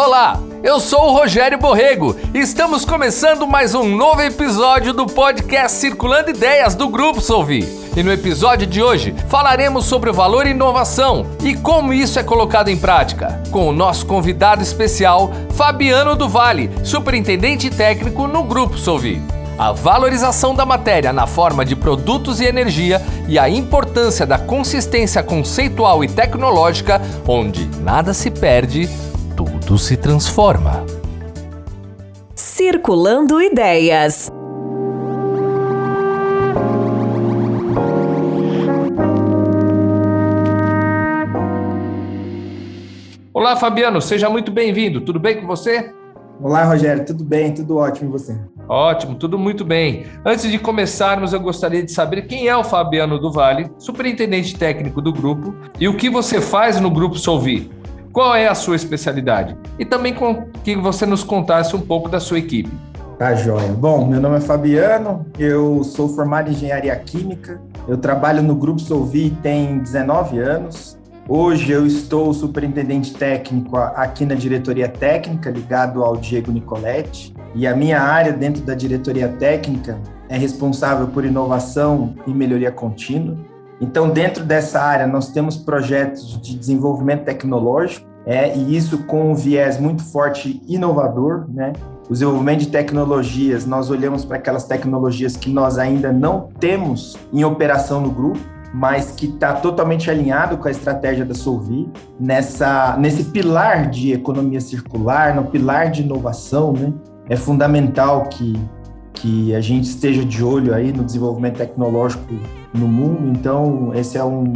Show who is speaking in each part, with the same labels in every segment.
Speaker 1: Olá, eu sou o Rogério Borrego e estamos começando mais um novo episódio do podcast Circulando Ideias do Grupo Solvi. E no episódio de hoje falaremos sobre o valor e inovação e como isso é colocado em prática, com o nosso convidado especial, Fabiano do Vale, superintendente técnico no Grupo Solvi a valorização da matéria na forma de produtos e energia e a importância da consistência conceitual e tecnológica, onde nada se perde, tudo se transforma.
Speaker 2: Circulando Ideias.
Speaker 1: Olá, Fabiano, seja muito bem-vindo. Tudo bem com você?
Speaker 3: Olá, Rogério, tudo bem? Tudo ótimo e você?
Speaker 1: Ótimo, tudo muito bem. Antes de começarmos, eu gostaria de saber quem é o Fabiano do Vale, superintendente técnico do grupo, e o que você faz no Grupo Solvi. Qual é a sua especialidade? E também que você nos contasse um pouco da sua equipe.
Speaker 3: Tá joia. Bom, meu nome é Fabiano, eu sou formado em engenharia química, eu trabalho no Grupo Solvi tem 19 anos, Hoje eu estou superintendente técnico aqui na diretoria técnica, ligado ao Diego Nicoletti, e a minha área dentro da diretoria técnica é responsável por inovação e melhoria contínua. Então, dentro dessa área, nós temos projetos de desenvolvimento tecnológico, é, e isso com um viés muito forte inovador, né? O desenvolvimento de tecnologias, nós olhamos para aquelas tecnologias que nós ainda não temos em operação no grupo, mas que está totalmente alinhado com a estratégia da Solvi, nessa, nesse pilar de economia circular, no pilar de inovação, né? É fundamental que, que a gente esteja de olho aí no desenvolvimento tecnológico no mundo, então esse é um,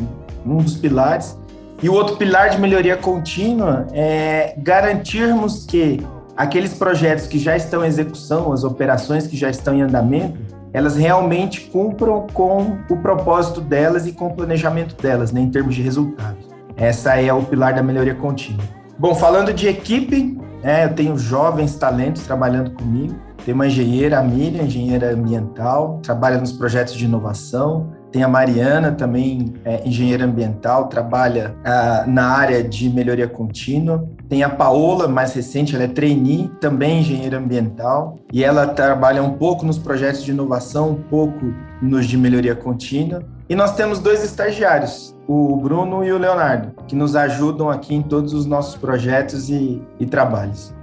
Speaker 3: um dos pilares. E o outro pilar de melhoria contínua é garantirmos que aqueles projetos que já estão em execução, as operações que já estão em andamento, elas realmente cumpram com o propósito delas e com o planejamento delas, né, em termos de resultados. Essa é o pilar da melhoria contínua. Bom, falando de equipe, é, eu tenho jovens talentos trabalhando comigo. Tem uma engenheira, a Miriam, engenheira ambiental, trabalha nos projetos de inovação. Tem a Mariana, também é, engenheira ambiental, trabalha ah, na área de melhoria contínua. Tem a Paola, mais recente, ela é trainee, também engenheira ambiental, e ela trabalha um pouco nos projetos de inovação, um pouco nos de melhoria contínua. E nós temos dois estagiários, o Bruno e o Leonardo, que nos ajudam aqui em todos os nossos projetos e, e trabalhos.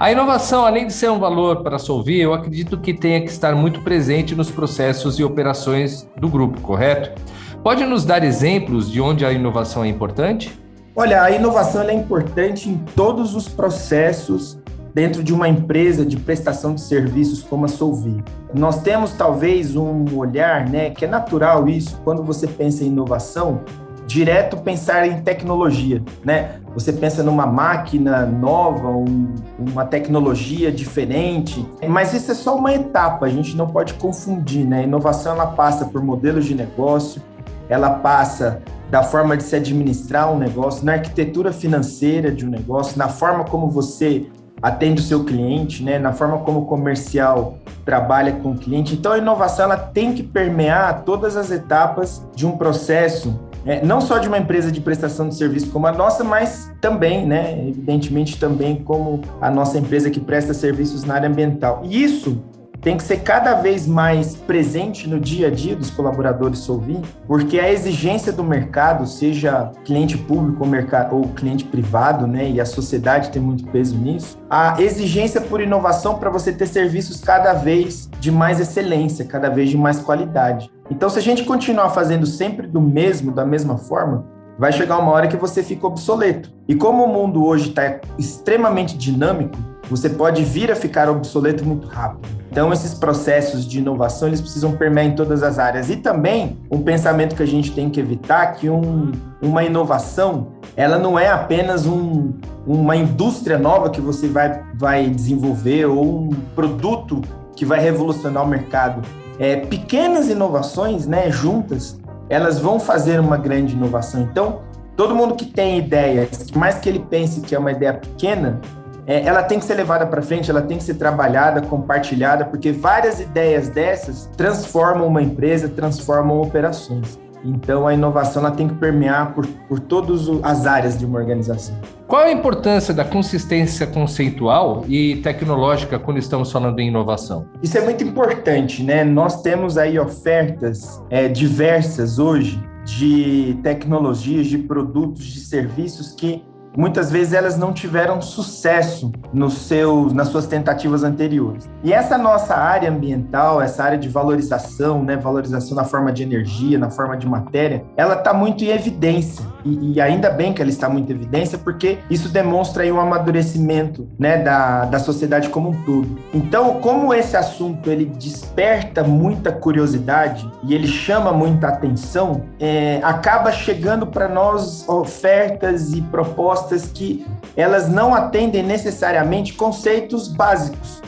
Speaker 1: A inovação, além de ser um valor para a Solvi, eu acredito que tenha que estar muito presente nos processos e operações do grupo, correto? Pode nos dar exemplos de onde a inovação é importante?
Speaker 3: Olha, a inovação é importante em todos os processos dentro de uma empresa de prestação de serviços como a Solvi. Nós temos talvez um olhar, né, que é natural isso, quando você pensa em inovação, direto pensar em tecnologia, né? Você pensa numa máquina nova, um, uma tecnologia diferente, mas isso é só uma etapa, a gente não pode confundir, né? A inovação ela passa por modelos de negócio, ela passa da forma de se administrar um negócio, na arquitetura financeira de um negócio, na forma como você atende o seu cliente, né? na forma como o comercial trabalha com o cliente. Então, a inovação ela tem que permear todas as etapas de um processo é, não só de uma empresa de prestação de serviço como a nossa, mas também, né, evidentemente também como a nossa empresa que presta serviços na área ambiental. E isso tem que ser cada vez mais presente no dia a dia dos colaboradores Solvi, porque a exigência do mercado, seja cliente público ou, mercado, ou cliente privado, né, e a sociedade tem muito peso nisso, a exigência por inovação para você ter serviços cada vez de mais excelência, cada vez de mais qualidade. Então, se a gente continuar fazendo sempre do mesmo, da mesma forma, vai chegar uma hora que você fica obsoleto. E como o mundo hoje está extremamente dinâmico, você pode vir a ficar obsoleto muito rápido. Então, esses processos de inovação, eles precisam permear em todas as áreas. E também, um pensamento que a gente tem que evitar, que um, uma inovação, ela não é apenas um, uma indústria nova que você vai, vai desenvolver ou um produto que vai revolucionar o mercado é, pequenas inovações, né, juntas, elas vão fazer uma grande inovação. Então, todo mundo que tem ideias, mais que ele pense que é uma ideia pequena, é, ela tem que ser levada para frente, ela tem que ser trabalhada, compartilhada, porque várias ideias dessas transformam uma empresa, transformam operações. Então, a inovação ela tem que permear por, por todas as áreas de uma organização.
Speaker 1: Qual a importância da consistência conceitual e tecnológica quando estamos falando em inovação?
Speaker 3: Isso é muito importante, né? Nós temos aí ofertas é, diversas hoje de tecnologias, de produtos, de serviços que muitas vezes elas não tiveram sucesso nos seus, nas suas tentativas anteriores. E essa nossa área ambiental, essa área de valorização, né, valorização na forma de energia, na forma de matéria, ela está muito em evidência. E, e, ainda bem que ela está muito em evidência, porque isso demonstra aí um amadurecimento né, da, da sociedade como um todo. Então, como esse assunto ele desperta muita curiosidade e ele chama muita atenção, é, acaba chegando para nós ofertas e propostas que elas não atendem necessariamente conceitos básicos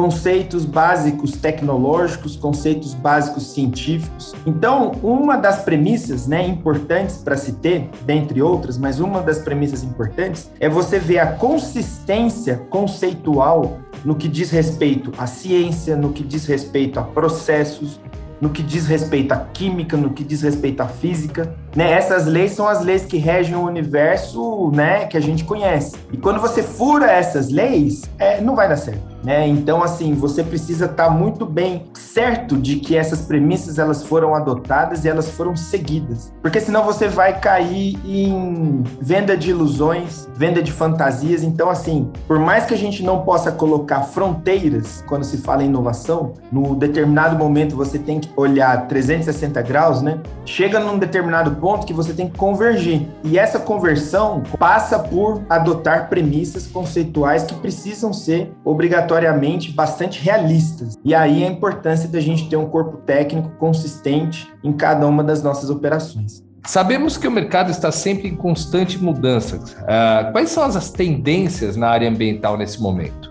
Speaker 3: conceitos básicos tecnológicos, conceitos básicos científicos. Então, uma das premissas, né, importantes para se ter, dentre outras, mas uma das premissas importantes é você ver a consistência conceitual no que diz respeito à ciência, no que diz respeito a processos, no que diz respeito à química, no que diz respeito à física. Né? Essas leis são as leis que regem o universo né, que a gente conhece. E quando você fura essas leis, é, não vai dar certo. Né? Então, assim, você precisa estar tá muito bem certo de que essas premissas elas foram adotadas e elas foram seguidas, porque senão você vai cair em venda de ilusões, venda de fantasias. Então, assim, por mais que a gente não possa colocar fronteiras quando se fala em inovação, no determinado momento você tem que olhar 360 graus, né? Chega num determinado ponto que você tem que convergir e essa conversão passa por adotar premissas conceituais que precisam ser obrigatoriamente bastante realistas. E aí a importância da gente ter um corpo técnico consistente em cada uma das nossas operações.
Speaker 1: Sabemos que o mercado está sempre em constante mudança. Uh, quais são as tendências na área ambiental nesse momento?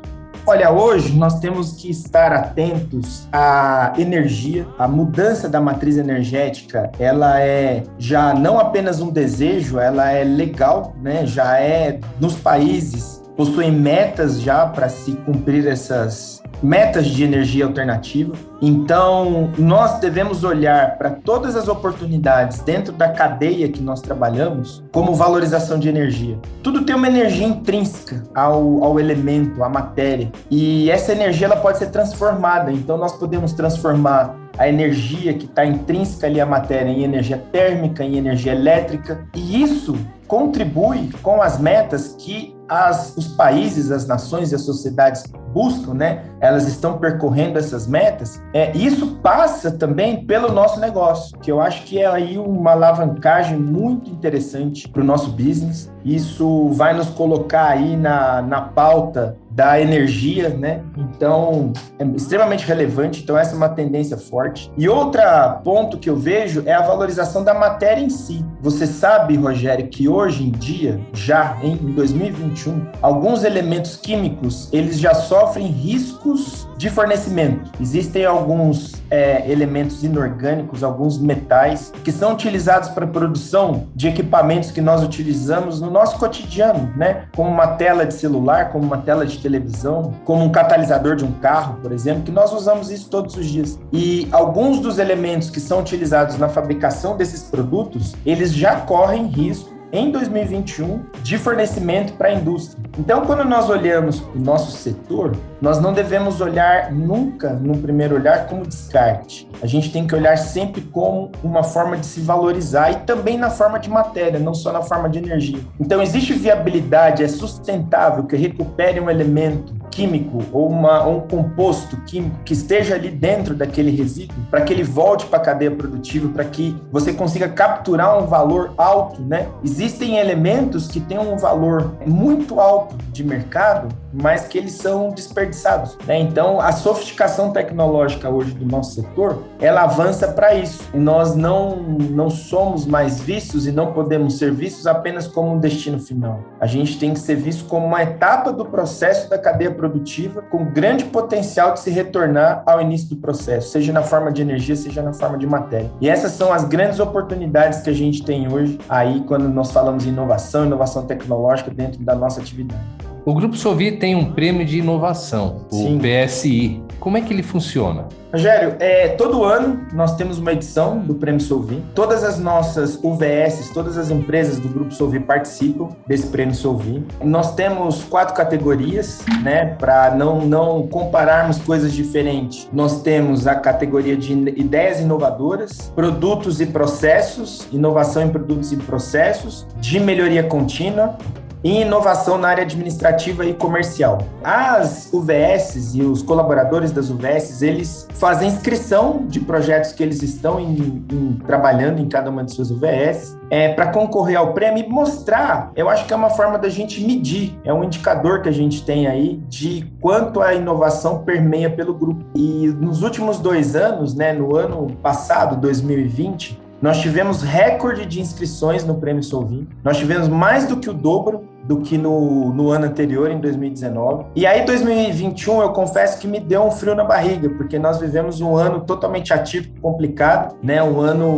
Speaker 3: Olha, hoje nós temos que estar atentos à energia. A mudança da matriz energética, ela é já não apenas um desejo, ela é legal, né? Já é nos países possuem metas já para se cumprir essas metas de energia alternativa. Então, nós devemos olhar para todas as oportunidades dentro da cadeia que nós trabalhamos como valorização de energia. Tudo tem uma energia intrínseca ao, ao elemento, à matéria. E essa energia ela pode ser transformada. Então, nós podemos transformar a energia que está intrínseca ali à matéria em energia térmica, em energia elétrica. E isso contribui com as metas que as, os países, as nações e as sociedades buscam, né? Elas estão percorrendo essas metas. É, isso passa também pelo nosso negócio, que eu acho que é aí uma alavancagem muito interessante para o nosso business. Isso vai nos colocar aí na, na pauta da energia, né? Então, é extremamente relevante. Então, essa é uma tendência forte. E outro ponto que eu vejo é a valorização da matéria em si. Você sabe, Rogério, que hoje em dia, já em 2021, alguns elementos químicos, eles já sofrem riscos de fornecimento. Existem alguns é, elementos inorgânicos, alguns metais, que são utilizados para produção de equipamentos que nós utilizamos no nosso cotidiano, né? Como uma tela de celular, como uma tela de televisão, como um catalisador de um carro, por exemplo, que nós usamos isso todos os dias. E alguns dos elementos que são utilizados na fabricação desses produtos, eles já correm risco em 2021 de fornecimento para a indústria. Então, quando nós olhamos o nosso setor, nós não devemos olhar nunca, no primeiro olhar, como descarte. A gente tem que olhar sempre como uma forma de se valorizar e também na forma de matéria, não só na forma de energia. Então, existe viabilidade, é sustentável que recupere um elemento químico ou, uma, ou um composto químico que esteja ali dentro daquele resíduo, para que ele volte para a cadeia produtiva, para que você consiga capturar um valor alto, né? Existem elementos que têm um valor muito alto de mercado, mas que eles são desperdiçados, né? Então, a sofisticação tecnológica hoje do nosso setor, ela avança para isso. E nós não não somos mais vistos e não podemos ser vistos apenas como um destino final. A gente tem que ser visto como uma etapa do processo da cadeia produtiva com grande potencial de se retornar ao início do processo, seja na forma de energia, seja na forma de matéria. E essas são as grandes oportunidades que a gente tem hoje aí quando nós falamos em inovação, inovação tecnológica dentro da nossa atividade.
Speaker 1: O Grupo Sovi tem um prêmio de inovação, o Sim. PSI. Como é que ele funciona?
Speaker 3: Rogério, é, todo ano nós temos uma edição do Prêmio Solvi. Todas as nossas UVS, todas as empresas do Grupo Solvi participam desse Prêmio Solvi. Nós temos quatro categorias, né, para não, não compararmos coisas diferentes. Nós temos a categoria de ideias inovadoras, produtos e processos, inovação em produtos e processos, de melhoria contínua, e inovação na área administrativa e comercial. As UVS e os colaboradores das UVS, eles fazem inscrição de projetos que eles estão em, em, trabalhando em cada uma de suas UVS é, para concorrer ao prêmio e mostrar, eu acho que é uma forma da gente medir, é um indicador que a gente tem aí de quanto a inovação permeia pelo grupo. E nos últimos dois anos, né, no ano passado, 2020, nós tivemos recorde de inscrições no Prêmio Solvim. Nós tivemos mais do que o dobro do que no, no ano anterior, em 2019. E aí, 2021, eu confesso que me deu um frio na barriga, porque nós vivemos um ano totalmente atípico, complicado, né? Um ano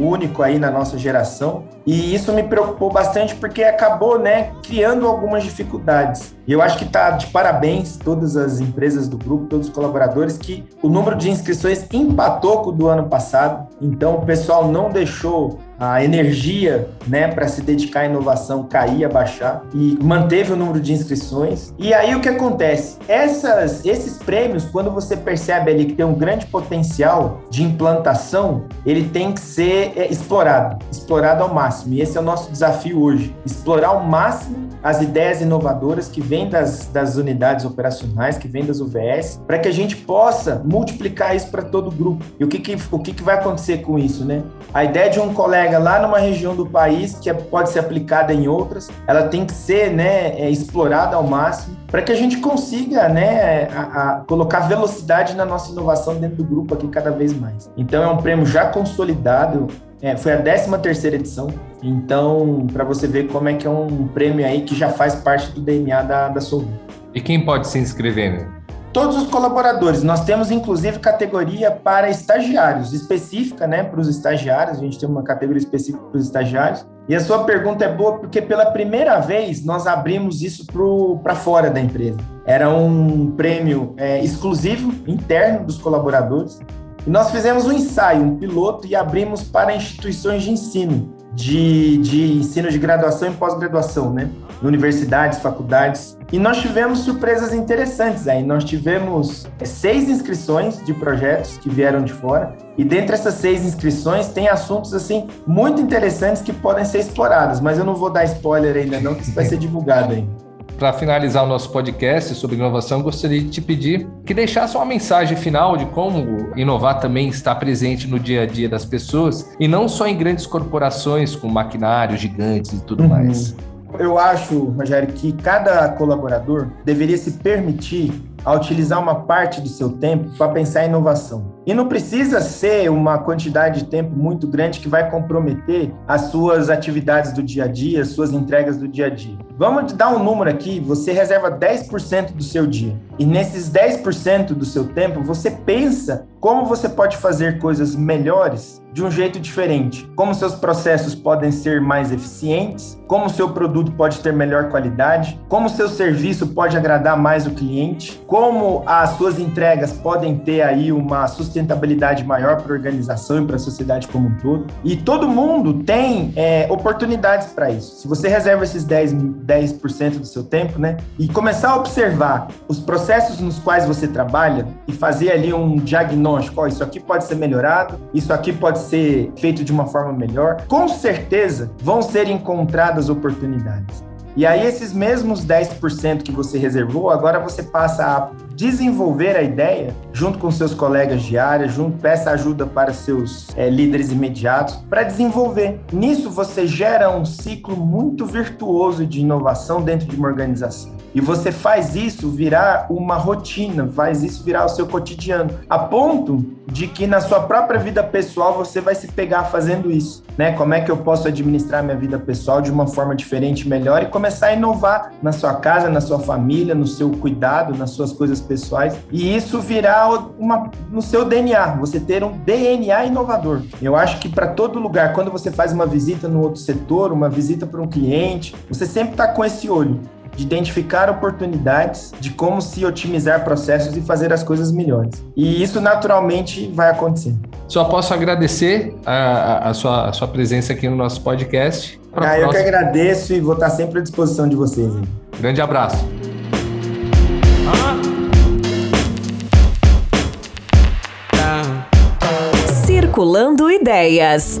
Speaker 3: único aí na nossa geração. E isso me preocupou bastante porque acabou, né, criando algumas dificuldades. E eu acho que está de parabéns todas as empresas do grupo, todos os colaboradores, que o número de inscrições empatou com o do ano passado. Então, o pessoal não deixou a energia né, para se dedicar à inovação cair, abaixar e manteve o número de inscrições. E aí o que acontece? Essas, esses prêmios, quando você percebe ali que tem um grande potencial de implantação, ele tem que ser é, explorado, explorado ao máximo. E esse é o nosso desafio hoje: explorar ao máximo as ideias inovadoras que vêm das, das unidades operacionais, que vêm das UVS, para que a gente possa multiplicar isso para todo o grupo. E o que, que, o que, que vai acontecer com isso, né? A ideia de um colega lá numa região do país que é, pode ser aplicada em outras, ela tem que ser né, é, explorada ao máximo para que a gente consiga né, a, a colocar velocidade na nossa inovação dentro do grupo aqui cada vez mais. Então é um prêmio já consolidado, é, foi a 13 terceira edição, então para você ver como é que é um prêmio aí que já faz parte do DNA da, da Solvi.
Speaker 1: E quem pode se inscrever, né?
Speaker 3: Todos os colaboradores, nós temos inclusive categoria para estagiários, específica, né, para os estagiários, a gente tem uma categoria específica para os estagiários. E a sua pergunta é boa porque pela primeira vez nós abrimos isso para fora da empresa. Era um prêmio é, exclusivo, interno dos colaboradores. E nós fizemos um ensaio, um piloto, e abrimos para instituições de ensino, de, de ensino de graduação e pós-graduação, né? Universidades, faculdades. E nós tivemos surpresas interessantes aí. Nós tivemos é, seis inscrições de projetos que vieram de fora. E dentre essas seis inscrições tem assuntos assim muito interessantes que podem ser explorados. Mas eu não vou dar spoiler ainda não, que isso vai ser divulgado ainda.
Speaker 1: Para finalizar o nosso podcast sobre inovação, gostaria de te pedir que deixasse uma mensagem final de como inovar também está presente no dia a dia das pessoas e não só em grandes corporações com maquinários gigantes e tudo uhum. mais.
Speaker 3: Eu acho, Rogério, que cada colaborador deveria se permitir a utilizar uma parte do seu tempo para pensar em inovação. E não precisa ser uma quantidade de tempo muito grande que vai comprometer as suas atividades do dia a dia, as suas entregas do dia a dia. Vamos dar um número aqui, você reserva 10% do seu dia. E nesses 10% do seu tempo, você pensa como você pode fazer coisas melhores de um jeito diferente. Como seus processos podem ser mais eficientes, como seu produto pode ter melhor qualidade, como seu serviço pode agradar mais o cliente, como as suas entregas podem ter aí uma sustentabilidade maior para a organização e para a sociedade como um todo. E todo mundo tem é, oportunidades para isso. Se você reserva esses 10, 10% do seu tempo, né, e começar a observar os processos nos quais você trabalha e fazer ali um diagnóstico, ó, isso aqui pode ser melhorado, isso aqui pode ser feito de uma forma melhor, com certeza vão ser encontradas oportunidades. E aí, esses mesmos 10% que você reservou, agora você passa a desenvolver a ideia junto com seus colegas de área, junto, peça ajuda para seus é, líderes imediatos para desenvolver. Nisso, você gera um ciclo muito virtuoso de inovação dentro de uma organização. E você faz isso virar uma rotina, faz isso virar o seu cotidiano, a ponto de que na sua própria vida pessoal você vai se pegar fazendo isso, né? Como é que eu posso administrar minha vida pessoal de uma forma diferente, melhor e começar a inovar na sua casa, na sua família, no seu cuidado, nas suas coisas pessoais e isso virar uma no seu DNA, você ter um DNA inovador. Eu acho que para todo lugar, quando você faz uma visita no outro setor, uma visita para um cliente, você sempre está com esse olho de identificar oportunidades de como se otimizar processos e fazer as coisas melhores. E isso naturalmente vai acontecer.
Speaker 1: Só posso agradecer a, a, sua, a sua presença aqui no nosso podcast.
Speaker 3: Ah, eu que agradeço e vou estar sempre à disposição de vocês. Hein?
Speaker 1: Grande abraço.
Speaker 2: Circulando Ideias.